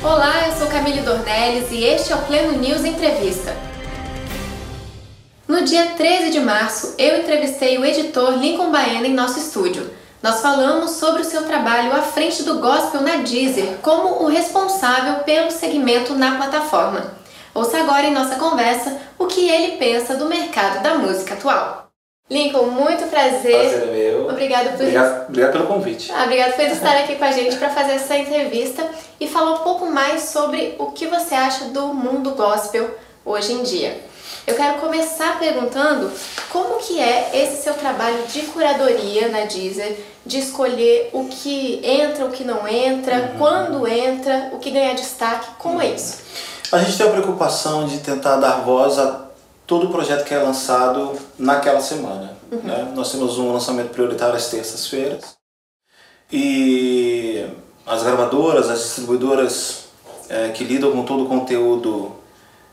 Olá, eu sou Camille Dornelles e este é o Pleno News Entrevista. No dia 13 de março, eu entrevistei o editor Lincoln Baena em nosso estúdio. Nós falamos sobre o seu trabalho à frente do gospel na Deezer como o responsável pelo segmento na plataforma. Ouça agora em nossa conversa o que ele pensa do mercado da música atual. Lincoln, muito prazer. Prazer é meu. Obrigado por Obrigado, obrigado pelo convite. Ah, obrigado por estar aqui com a gente para fazer essa entrevista e falar um pouco mais sobre o que você acha do mundo gospel hoje em dia. Eu quero começar perguntando como que é esse seu trabalho de curadoria na Deezer, de escolher o que entra, o que não entra, uhum. quando entra, o que ganha destaque, como uhum. é isso? A gente tem a preocupação de tentar dar voz a todo o projeto que é lançado naquela semana. Uhum. Né? Nós temos um lançamento prioritário às terças-feiras e as gravadoras, as distribuidoras é, que lidam com todo o conteúdo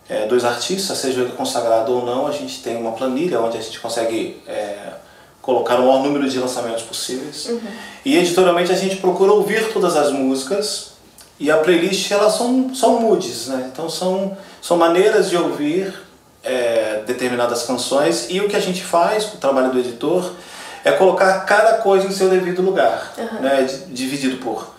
é, dos artistas, seja ele consagrado ou não, a gente tem uma planilha onde a gente consegue é, colocar o maior número de lançamentos possíveis. Uhum. E editorialmente a gente procura ouvir todas as músicas e a playlist elas são, são moods, né? então são, são maneiras de ouvir é, determinadas canções e o que a gente faz, o trabalho do editor, é colocar cada coisa em seu devido lugar, uhum. né, dividido por,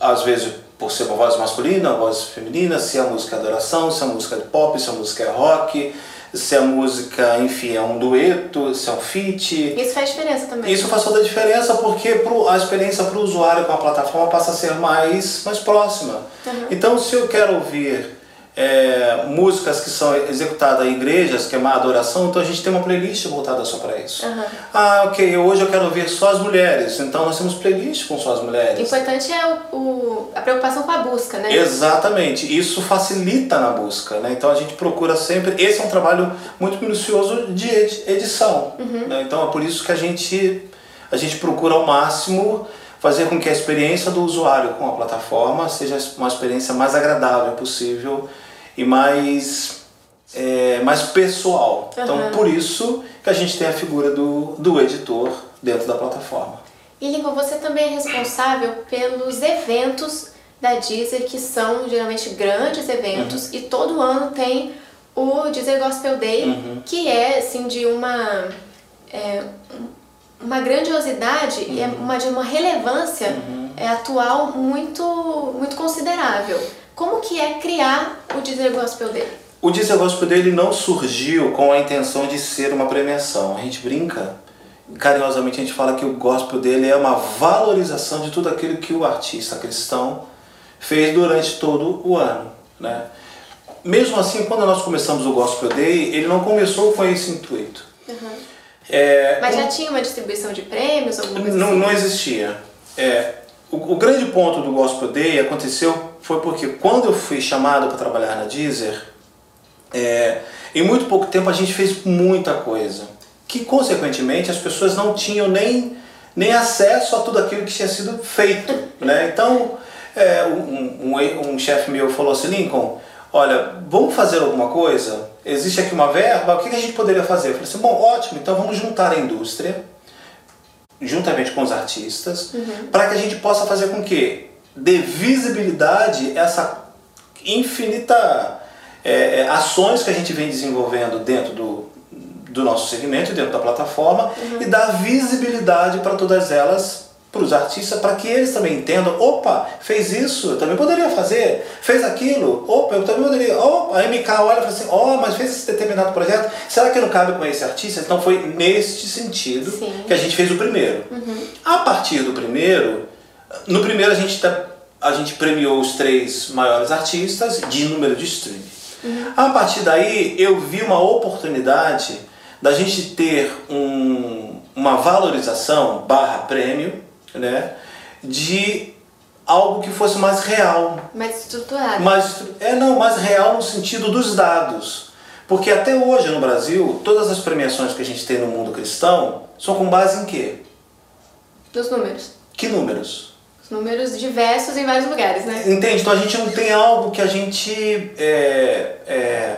às vezes, por ser uma voz masculina, uma voz feminina, se a música é adoração, se a música é pop, se a música é rock, se a música, enfim, é um dueto, se é um feat. Isso faz diferença também. Isso faz toda a diferença porque pro, a experiência para o usuário com a plataforma passa a ser mais, mais próxima. Uhum. Então, se eu quero ouvir é, músicas que são executadas em igrejas, que é uma adoração, então a gente tem uma playlist voltada só para isso. Uhum. Ah, ok, hoje eu quero ouvir só as mulheres, então nós temos playlist com só as mulheres. O importante é o, o, a preocupação com a busca, né? Exatamente, isso facilita na busca, né? Então a gente procura sempre, esse é um trabalho muito minucioso de edição, uhum. né? então é por isso que a gente, a gente procura ao máximo fazer com que a experiência do usuário com a plataforma seja uma experiência mais agradável possível e mais, é, mais pessoal. Uhum. Então, por isso que a gente tem a figura do, do editor dentro da plataforma. E Lincoln, você também é responsável pelos eventos da Deezer, que são geralmente grandes eventos, uhum. e todo ano tem o Deezer Gospel Day, uhum. que é assim de uma é, uma grandiosidade uhum. e é uma de uma relevância uhum. é, atual muito muito considerável. Como que é criar o Deezer Gospel Day? O Deezer Gospel Day ele não surgiu com a intenção de ser uma premiação. A gente brinca, carinhosamente a gente fala que o Gospel dele é uma valorização de tudo aquilo que o artista cristão fez durante todo o ano, né? Mesmo assim, quando nós começamos o Gospel Day, ele não começou com esse intuito. Uhum. É, Mas já tinha uma distribuição de prêmios? Não, assim? não existia. É, o, o, grande ponto do Gospel Day aconteceu foi porque quando eu fui chamado para trabalhar na Deezer, é, em muito pouco tempo a gente fez muita coisa, que consequentemente as pessoas não tinham nem, nem acesso a tudo aquilo que tinha sido feito. né? Então, é, um, um, um chefe meu falou assim, Lincoln, olha, vamos fazer alguma coisa? Existe aqui uma verba, o que a gente poderia fazer? Eu falei assim, bom, ótimo, então vamos juntar a indústria, juntamente com os artistas, uhum. para que a gente possa fazer com que dê visibilidade essa infinita é, é, ações que a gente vem desenvolvendo dentro do, do nosso segmento, dentro da plataforma, uhum. e dar visibilidade para todas elas, para os artistas, para que eles também entendam, opa, fez isso, eu também poderia fazer, fez aquilo, opa, eu também poderia, opa, a MK olha e fala assim, ó, oh, mas fez esse determinado projeto, será que não cabe com esse artista? Então foi neste sentido Sim. que a gente fez o primeiro. Uhum. A partir do primeiro, no primeiro a gente, tá, a gente premiou os três maiores artistas de número de streaming. Uhum. A partir daí eu vi uma oportunidade da gente ter um, uma valorização barra prêmio né, de algo que fosse mais real. Mais estruturado. Mais, é, não, mais real no sentido dos dados. Porque até hoje no Brasil, todas as premiações que a gente tem no mundo cristão são com base em quê? Nos números. Que números? Os números diversos em vários lugares, né? Entende? Então a gente não tem algo que a gente. É, é,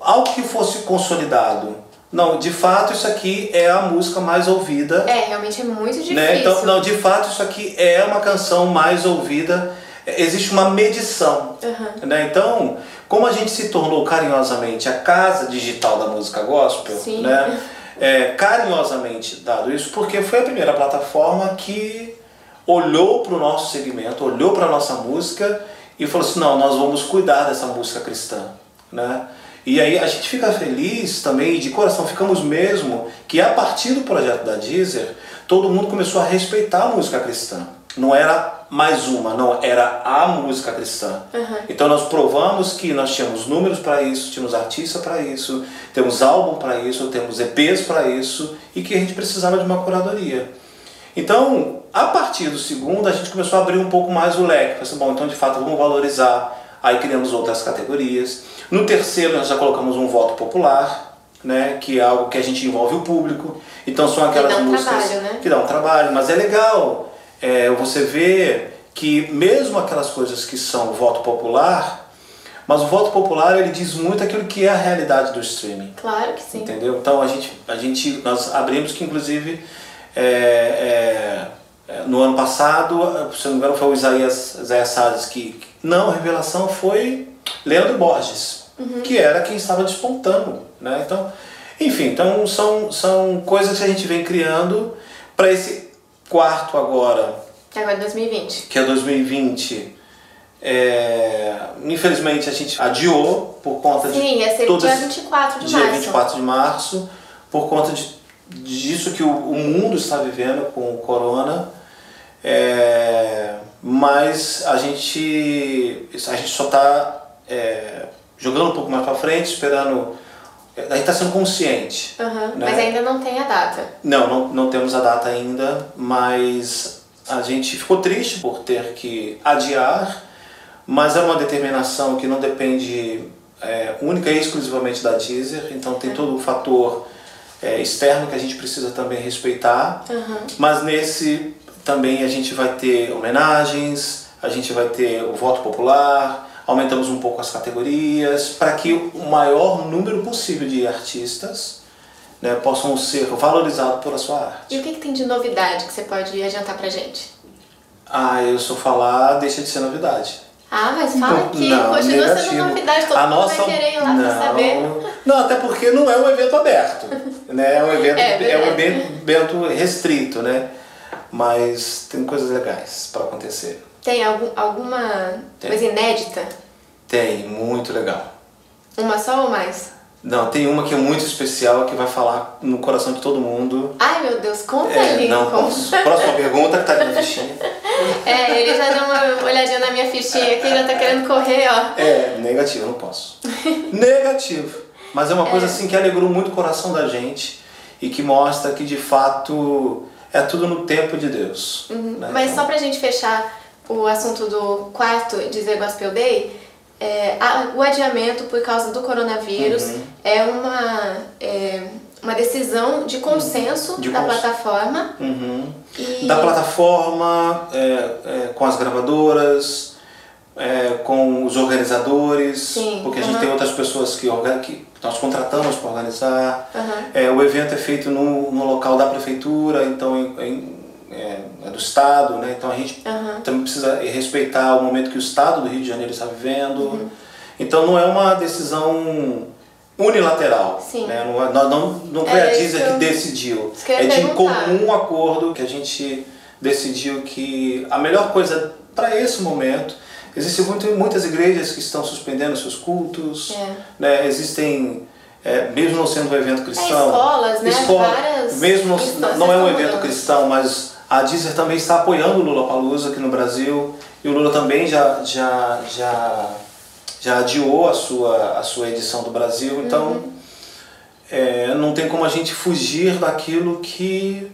algo que fosse consolidado. Não, de fato isso aqui é a música mais ouvida. É, realmente é muito difícil. Né? Então, não, de fato isso aqui é uma canção mais ouvida existe uma medição. Uhum. Né? Então, como a gente se tornou carinhosamente a casa digital da música gospel, Sim. né? É, carinhosamente dado isso, porque foi a primeira plataforma que olhou para o nosso segmento, olhou para a nossa música e falou assim, não, nós vamos cuidar dessa música cristã. Né? E aí a gente fica feliz também, de coração, ficamos mesmo, que a partir do projeto da Deezer, todo mundo começou a respeitar a música cristã. Não era mais uma, não, era a música cristã. Uhum. Então nós provamos que nós tínhamos números para isso, tínhamos artista para isso, temos álbum para isso, temos EPs para isso e que a gente precisava de uma curadoria. Então, a partir do segundo, a gente começou a abrir um pouco mais o leque. Pensei, bom, então de fato vamos valorizar. Aí criamos outras categorias. No terceiro, nós já colocamos um voto popular, né, que é algo que a gente envolve o público. Então são aquelas dá um músicas trabalho, né? que dá um trabalho, mas é legal é, você ver que mesmo aquelas coisas que são voto popular, mas o voto popular ele diz muito aquilo que é a realidade do streaming. Claro que sim. Entendeu? Então a gente, a gente nós abrimos que inclusive é, é, é, no ano passado, se não me engano, foi o Isaías, Isaías Salles que não, a revelação foi Leandro Borges, que era quem estava despontando, né? Então, enfim, então são, são coisas que a gente vem criando para esse quarto agora, Agora 2020. que é 2020. É, infelizmente a gente adiou por conta de Sim, ia ser todas- dia 24 de dia março. 24 de março, por conta de, disso que o, o mundo está vivendo com o corona. É, mas a gente, a gente só está jogando um pouco mais para frente, esperando. A gente está sendo consciente. Uhum, né? Mas ainda não tem a data. Não, não, não temos a data ainda, mas a gente ficou triste por ter que adiar, mas é uma determinação que não depende é, única e exclusivamente da Deezer, então tem todo um fator é, externo que a gente precisa também respeitar, Uhum. mas nesse também a gente vai ter homenagens, a gente vai ter o voto popular, aumentamos um pouco as categorias para que o maior número possível de artistas né, possam ser valorizados pela sua arte. E o que, que tem de novidade que você pode adiantar pra gente? Ah, eu só falar deixa de ser novidade. Ah, mas fala aqui, Não, continua sendo negativo. novidade, todo A mundo nossa vai querer ir lá não, pra saber. Não, até porque não é um evento aberto, né? É um evento, É é, um evento restrito, né? Mas tem coisas legais para acontecer. Tem algum, alguma Tem. coisa inédita? Tem, muito legal. Uma só ou mais? Não, tem uma que é muito especial que vai falar no coração de todo mundo. Ai meu Deus, conta É, Lincoln. não posso. Próxima pergunta que tá aqui na fichinha. É, ele já deu uma olhadinha na minha fichinha aqui, já tá querendo correr, ó. É, negativo, não posso. negativo. Mas é uma coisa assim que alegrou muito o coração da gente e que mostra que de fato é tudo no tempo de Deus. né? Uhum. Mas Então, só pra gente fechar o assunto do quarto Dizer Gospel Day, é, a- o adiamento por causa do coronavírus Uhum. é, uma, é uma decisão de consenso De da cons- plataforma. Uhum. E... Da plataforma, é, é, com as gravadoras, é, com os organizadores, Sim, porque a gente uhum. tem outras pessoas que, que nós contratamos para organizar. Uhum. É, o evento é feito no, no local da prefeitura, então em- em- é, é do estado, né? então a gente Uhum. também precisa respeitar o momento que o estado do Rio de Janeiro está vivendo. Uhum. Então não é uma decisão unilateral. Sim. Né? Não, é- não, não, foi Era a Deezer que eu- decidiu. É de comum acordo que a gente decidiu que a melhor coisa para esse momento. Existem muito, muitas igrejas que estão suspendendo seus cultos, É. né? existem, é, mesmo não sendo um evento cristão, escolas, né? escola- mesmo não, não é um evento cristão, mas a Deezer também está apoiando o Lula Palusa aqui no Brasil e o Lula também já, já, já, já adiou a sua, a sua edição do Brasil, então Uhum. é, não tem como a gente fugir daquilo que.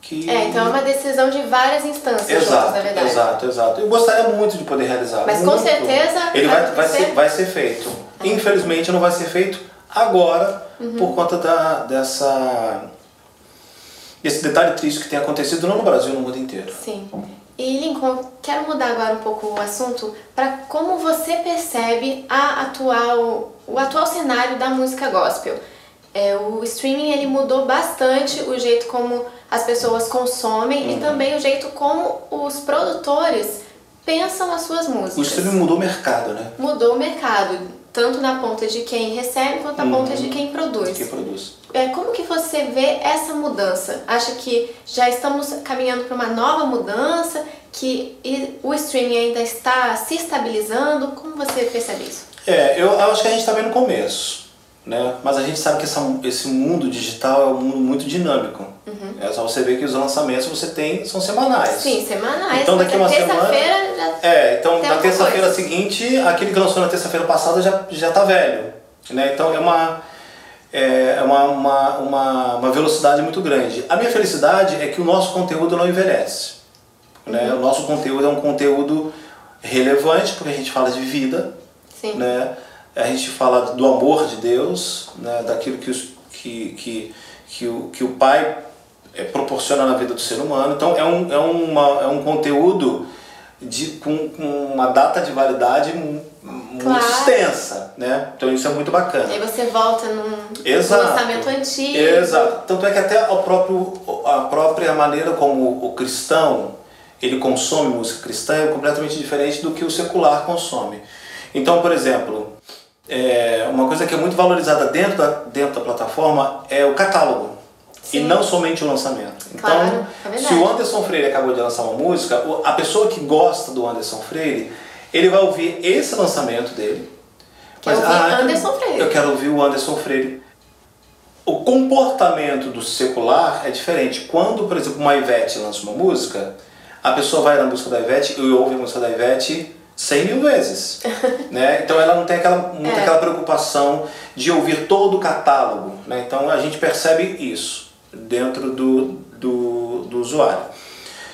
que... É, então é uma decisão de várias instâncias juntas, Exato, na verdade. exato, exato. Eu gostaria muito de poder realizar. Mas com muito. certeza Ele vai vai, ser, vai ser feito. Infelizmente não vai ser feito agora Uhum. por conta da, dessa esse detalhe triste que tem acontecido não no Brasil, no mundo inteiro. Sim. E Lincoln, quero mudar agora um pouco o assunto para como você percebe a atual, o atual cenário da música gospel. É, o streaming ele mudou bastante o jeito como as pessoas consomem e também o jeito como os produtores pensam as suas músicas. O streaming mudou o mercado, né? Mudou o mercado, tanto na ponta de quem recebe quanto na ponta de quem produz. Produz. É, como que você vê essa mudança? Acha que já estamos caminhando para uma nova mudança, que o streaming ainda está se estabilizando? Como você percebe isso? É, eu acho que a gente está bem no começo, né? Mas a gente sabe que essa, esse mundo digital é um mundo muito dinâmico. É só você ver que os lançamentos você tem são semanais. Sim, semanais. Então, daqui uma semana- já É, então na terça-feira seguinte, aquele que lançou na terça-feira passada já, já tá velho. Né? Então é uma, é uma, uma, uma, uma velocidade muito grande. A minha felicidade é que o nosso conteúdo não envelhece. Né? Uhum. O nosso conteúdo é um conteúdo relevante, porque a gente fala de vida, Sim. né? A gente fala do amor de Deus, né? daquilo que, os, que, que, que, o, que o Pai eh, proporciona na vida do ser humano. Então é um, é uma, é um conteúdo de, com, com uma data de validade mu- muito Claro. extensa, né? Então isso é muito bacana. Aí você volta num Exato. lançamento antigo. Exato. Tanto é que até o próprio, a própria maneira como o cristão ele consome música cristã é completamente diferente do que o secular consome. Então, por exemplo, é, uma coisa que é muito valorizada dentro da, dentro da plataforma é o catálogo. E Sim. não somente o lançamento. Claro, então, é se o Anderson Freire acabou de lançar uma música, a pessoa que gosta do Anderson Freire, ele vai ouvir esse lançamento dele. Quer ouvir então, Anderson Freire. Eu quero ouvir o Anderson Freire. O comportamento do secular é diferente. Quando, por exemplo, uma Ivete lança uma música, a pessoa vai na música da Ivete e ouve a música da Ivete 100 mil vezes. né? Então ela não tem aquela, muito É. aquela preocupação de ouvir todo o catálogo. Né? Então a gente percebe isso dentro do, do, do usuário.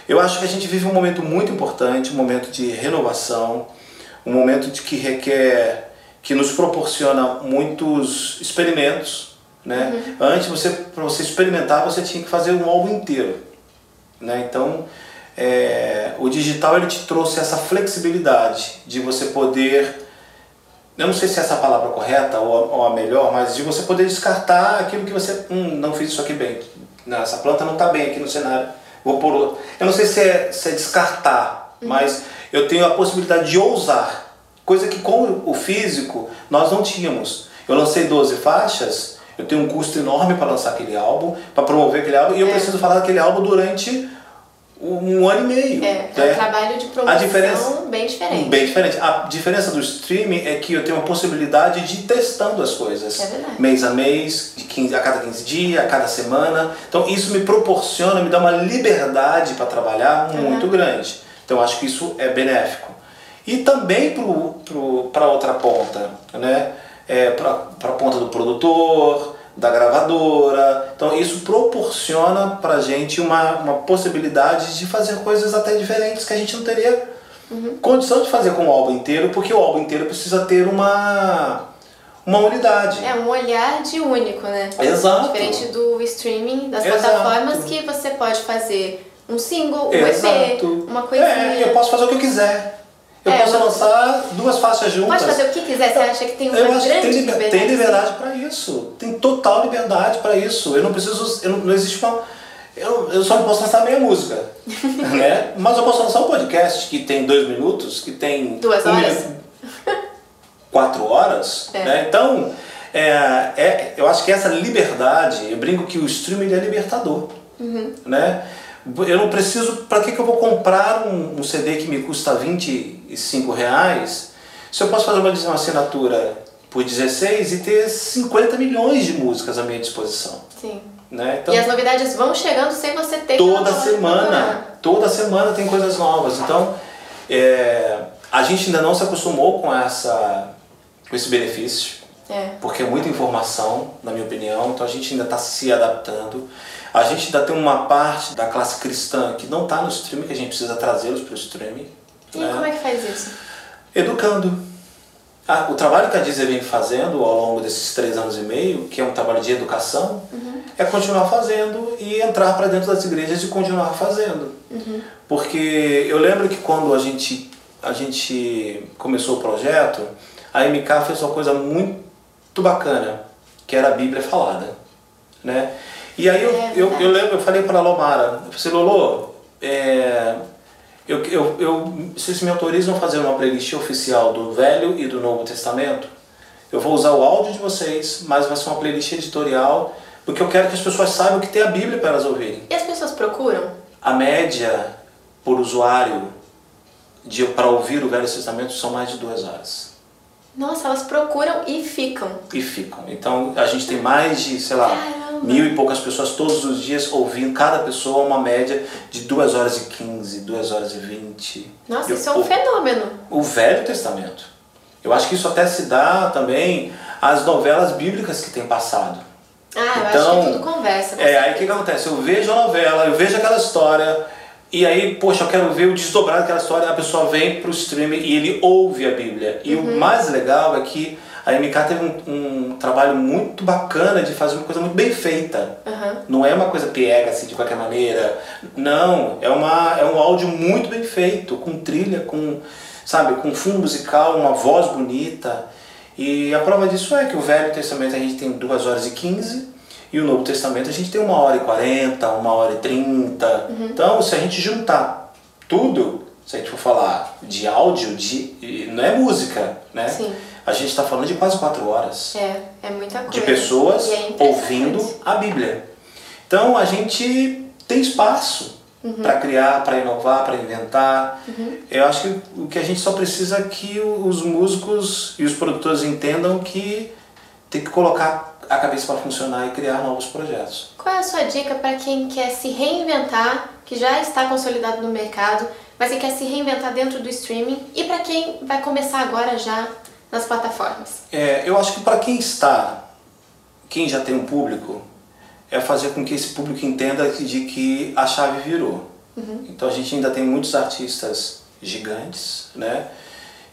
Eu acho que a gente vive um momento muito importante, um momento de renovação, um momento de que requer, que nos proporciona muitos experimentos. Né? Antes, você, para você experimentar, você tinha que fazer um álbum inteiro. Né? Então, é, o digital ele te trouxe essa flexibilidade de você poder, eu não sei se essa é a palavra correta ou, ou a melhor, mas de você poder descartar aquilo que você, hum, não fiz isso aqui bem, não, essa planta não está bem aqui no cenário, vou por outro. Eu não sei se é, se é descartar, mas eu tenho a possibilidade de ousar, coisa que com o físico nós não tínhamos. Eu lancei 12 faixas, eu tenho um custo enorme para lançar aquele álbum, para promover aquele álbum, e eu É. preciso falar daquele álbum durante um ano e meio. É, é né? um trabalho de A promoção diferença- bem diferente. Bem diferente. A diferença do streaming é que eu tenho a possibilidade de ir testando as coisas. É verdade. Mês a mês, de 15, a cada 15 dias, a cada semana. Então isso me proporciona, me dá uma liberdade para trabalhar muito grande. Então eu acho que isso é benéfico. E também para outra ponta, né? É, para a ponta do produtor, da gravadora. Então isso proporciona para a gente uma, uma possibilidade de fazer coisas até diferentes que a gente não teria condição de fazer com o álbum inteiro, porque o álbum inteiro precisa ter uma, uma unidade. É um olhar de único, né? Exato. Diferente do streaming, das Exato. plataformas que você pode fazer um single, um EP, Exato. uma coisinha. É, eu posso fazer o que eu quiser. Eu É, posso lançar duas faixas juntas. Pode fazer o que quiser, você acha que tem uma Eu acho que tem, liber- liberdade? tem liberdade para isso. Tem total liberdade para isso. Eu não preciso. Eu não, não existe uma. Eu, eu só não posso lançar meia música. né? Mas eu posso lançar um podcast que tem dois minutos, que tem. Duas um horas? minuto- quatro horas. É. Né? Então, é, é, eu acho que essa liberdade, eu brinco que o streaming é libertador. Uhum. Né? Eu não preciso. Para que, que eu vou comprar um, um CD que me custa 25 reais se eu posso fazer uma, uma assinatura por 16 e ter 50 milhões de músicas à minha disposição? Sim. Né? Então, E as novidades vão chegando sem você ter toda semana, procurar. toda semana tem coisas novas. Então, é, a gente ainda não se acostumou com, essa, com esse benefício, É. porque é muita informação, na minha opinião, então a gente ainda está se adaptando. A gente ainda tem uma parte da classe cristã que não está no streaming, que a gente precisa trazê-los para o streaming. E né? como é que faz isso? Educando. Ah, o trabalho que a Disney vem fazendo ao longo desses três anos e meio, que é um trabalho de educação, é continuar fazendo e entrar para dentro das igrejas e continuar fazendo. Porque eu lembro que quando a gente, a gente começou o projeto, a MK fez uma coisa muito bacana, que era a Bíblia falada. Né? E aí eu, É eu, eu lembro, eu falei para a Lomara, eu falei, Lolo, é, Eu, eu, eu, vocês me autorizam a fazer uma playlist oficial do Velho e do Novo Testamento? Eu vou usar o áudio de vocês, mas vai ser uma playlist editorial, porque eu quero que as pessoas saibam que tem a Bíblia para elas ouvirem. E as pessoas procuram? A média por usuário de, para ouvir o Velho Testamento são mais de duas horas. Nossa, elas procuram e ficam. E ficam. Então a gente tem mais de, sei lá, Caramba. mil e poucas pessoas todos os dias ouvindo, cada pessoa uma média de duas horas e quinze, duas horas e vinte. Nossa, Eu, isso é um o, fenômeno. O Velho Testamento. Eu acho que isso até se dá também às novelas bíblicas que têm passado. Ah, eu então, acho que então, tudo conversa. É, aí o que, que acontece? Eu vejo a novela, eu vejo aquela história, e aí, poxa, eu quero ver o desdobrar daquela história, a pessoa vem pro streaming e ele ouve a Bíblia. E uhum. o mais legal é que a MK teve um, um, trabalho muito bacana de fazer uma coisa muito bem feita. Uhum. Não é uma coisa pega assim de qualquer maneira. Não, é, uma, é um áudio muito bem feito, com trilha, com, sabe, com fundo musical, uma voz bonita. E a prova disso é que o Velho Testamento a gente tem 2 horas e 15 e o Novo Testamento a gente tem uma hora e quarenta, uma hora e trinta. Uhum. Então, se a gente juntar tudo, se a gente for falar de áudio, de, não é música, né? Sim. A gente está falando de quase quatro horas. É, é muita coisa. De pessoas é ouvindo a Bíblia. Então, a gente tem espaço uhum. para criar, para inovar, para inventar. Uhum. Eu acho que o que a gente só precisa é que os músicos e os produtores entendam que tem que colocar a cabeça para funcionar e criar novos projetos. Qual é a sua dica para quem quer se reinventar, que já está consolidado no mercado, mas que quer se reinventar dentro do streaming e para quem vai começar agora já nas plataformas? É, eu acho que para quem está, quem já tem um público, é fazer com que esse público entenda de que a chave virou. Uhum. Então a gente ainda tem muitos artistas gigantes, né?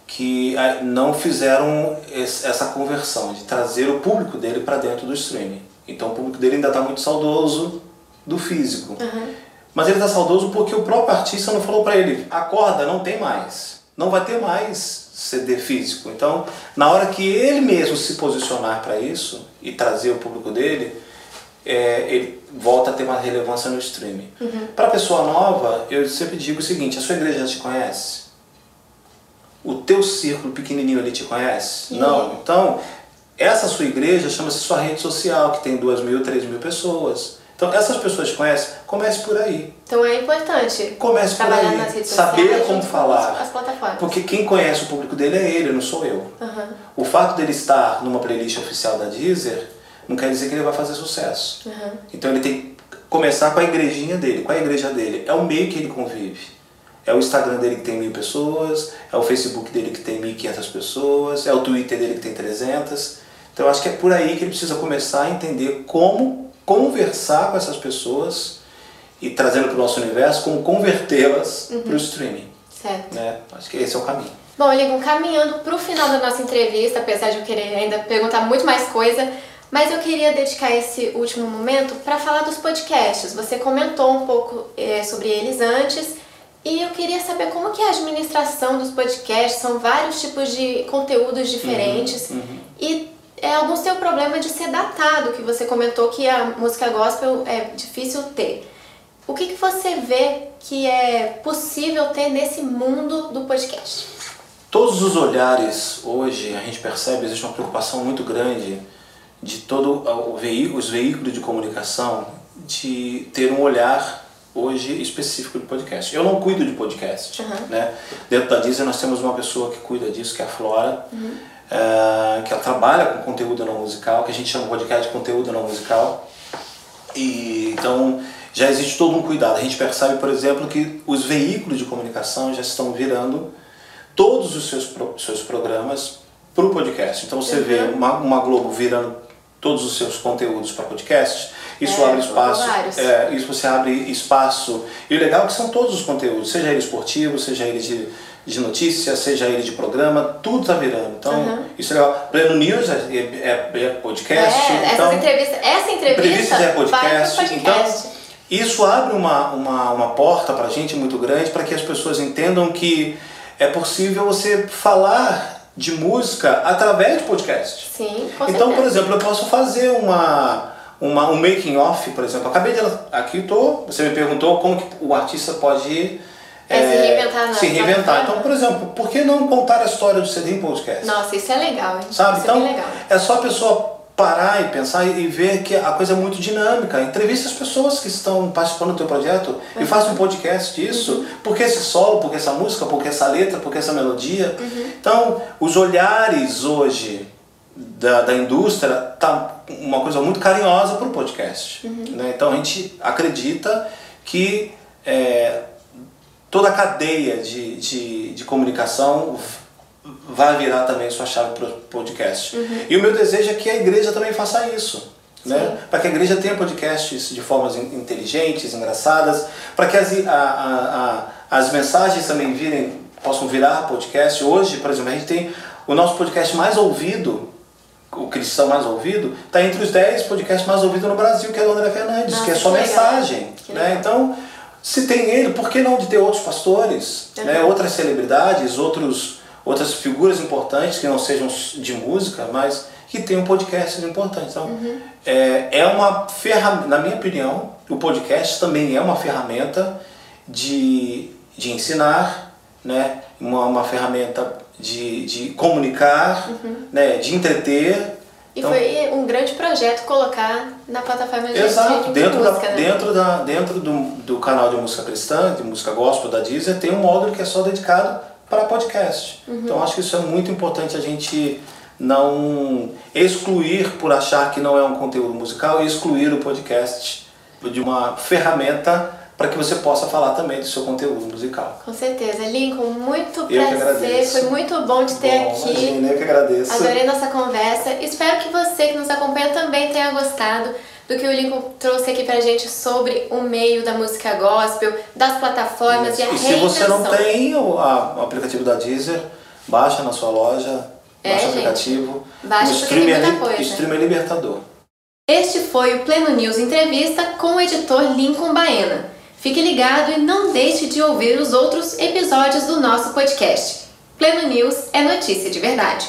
que ah, não fizeram essa conversão de trazer o público dele para dentro do streaming. Então o público dele ainda está muito saudoso do físico. Uhum. Mas ele está saudoso porque o próprio artista não falou para ele: acorda, não tem mais. Não vai ter mais CD físico. Então, na hora que ele mesmo se posicionar para isso e trazer o público dele, é, ele volta a ter uma relevância no streaming. Uhum. Para a pessoa nova, eu sempre digo o seguinte: a sua igreja já te conhece? o teu círculo pequenininho ali te conhece? Sim. Não. Então, essa sua igreja chama-se sua rede social, que tem duas mil, três mil pessoas. Então, essas pessoas te conhecem, comece por aí. Então é importante comece por aí, nas redes saber sociais, como falar. As plataformas. Porque quem conhece o público dele é ele, não sou eu. Uhum. O fato dele estar numa playlist oficial da Deezer não quer dizer que ele vai fazer sucesso. Uhum. Então ele tem que começar com a igrejinha dele. Qual é a igreja dele? É o meio que ele convive. É o Instagram dele que tem mil pessoas, é o Facebook dele que tem 1.500 pessoas, é o Twitter dele que tem 300. Então eu acho que é por aí que ele precisa começar a entender como conversar com essas pessoas e trazendo para o nosso universo, como convertê-las uhum. para o streaming. Certo. Né? Acho que esse é o caminho. Bom, Ligon, caminhando para o final da nossa entrevista, apesar de eu querer ainda perguntar muito mais coisa, mas eu queria dedicar esse último momento para falar dos podcasts. Você comentou um pouco é, sobre eles antes, e eu queria saber como que é a administração dos podcasts, são vários tipos de conteúdos diferentes. Uhum, uhum. E é, alguns têm o problema de ser datado, que você comentou que a música gospel é difícil ter. O que, que você vê que é possível ter nesse mundo do podcast? Todos os olhares hoje, a gente percebe, existe uma preocupação muito grande de todo o veículo, os veículos de comunicação de ter um olhar hoje específico de podcast. Eu não cuido de podcast, uhum. né? Dentro da Disney nós temos uma pessoa que cuida disso, que é a Flora, uhum. É, que ela trabalha com conteúdo não musical, que a gente chama de podcast de conteúdo não musical. E então já existe todo um cuidado. A gente percebe, por exemplo, que os veículos de comunicação já estão virando todos os seus, seus programas para o podcast. Então você uhum. vê uma, uma Globo virando todos os seus conteúdos para podcast isso é, abre espaço. É, isso você abre espaço. E o legal é que são todos os conteúdos, seja ele esportivo, seja ele de, de notícia, seja ele de programa, tudo está virando. Então, uhum. isso é legal. Pleno News é, é, é podcast. É, então, entrevista, essa entrevista é podcast. podcast. Então, isso abre uma, uma, uma porta para a gente muito grande para que as pessoas entendam que é possível você falar de música através de podcast. Sim, com Então, certeza. por exemplo, eu posso fazer uma uma, um making off, por exemplo. acabei de aqui tô, você me perguntou como que o artista pode É, se reinventar, Se reinventar. Então, por exemplo, por que não contar a história do CD em podcast? Nossa, isso é legal, hein? Sabe? Isso então, é, legal. é só a pessoa parar e pensar e ver que a coisa é muito dinâmica. Entrevista as pessoas que estão participando do teu projeto uhum. e faça um podcast disso. Uhum. Por que esse solo, por que essa música, por que essa letra, por que essa melodia. Uhum. Então, os olhares hoje da, da indústria tá uma coisa muito carinhosa para o podcast. Uhum. Né? Então, a gente acredita que é, toda a cadeia de, de, de comunicação vai virar também sua chave para o podcast. Uhum. E o meu desejo é que a igreja também faça isso. Né? Para que a igreja tenha podcasts de formas inteligentes, engraçadas, para que as, a, a, a, as mensagens também virem, possam virar podcast. Hoje, por exemplo, a gente tem o nosso podcast mais ouvido, o cristão mais ouvido, está entre os 10 podcasts mais ouvidos no Brasil, que é do André Fernandes, Nossa, que é só que mensagem. Né? Então, se tem ele, por que não de ter outros pastores, uhum. né? outras celebridades, outros outras figuras importantes que não sejam de música, mas que tenham podcasts importantes. Então, uhum. é, é uma ferramenta, na minha opinião, o podcast também é uma ferramenta de, de ensinar, né? uma, uma ferramenta de, de comunicar, uhum. né? de entreter. E então, foi um grande projeto colocar na plataforma de, exato, de, dentro música, da, né? dentro da Dentro do, do canal de música cristã, de música gospel da Deezer, tem um módulo que é só dedicado para podcast. Uhum. Então acho que isso é muito importante a gente não excluir por achar que não é um conteúdo musical e excluir o podcast de uma ferramenta para que você possa falar também do seu conteúdo musical. Com certeza. Lincoln, muito prazer. Foi muito bom te ter bom, aqui. Imagina, eu que agradeço. Adorei nossa conversa. Espero que você que nos acompanha também tenha gostado do que o Lincoln trouxe aqui pra gente sobre o meio da música gospel, das plataformas Isso. e a E se você não tem o, a, aplicativo da Deezer, baixa na sua loja, é, baixa o aplicativo. Baixa o stream tem muita é, coisa. stream é libertador. Este foi o Pleno News Entrevista com o editor Lincoln Baena. Fique ligado e não deixe de ouvir os outros episódios do nosso podcast. Pleno News é notícia de verdade.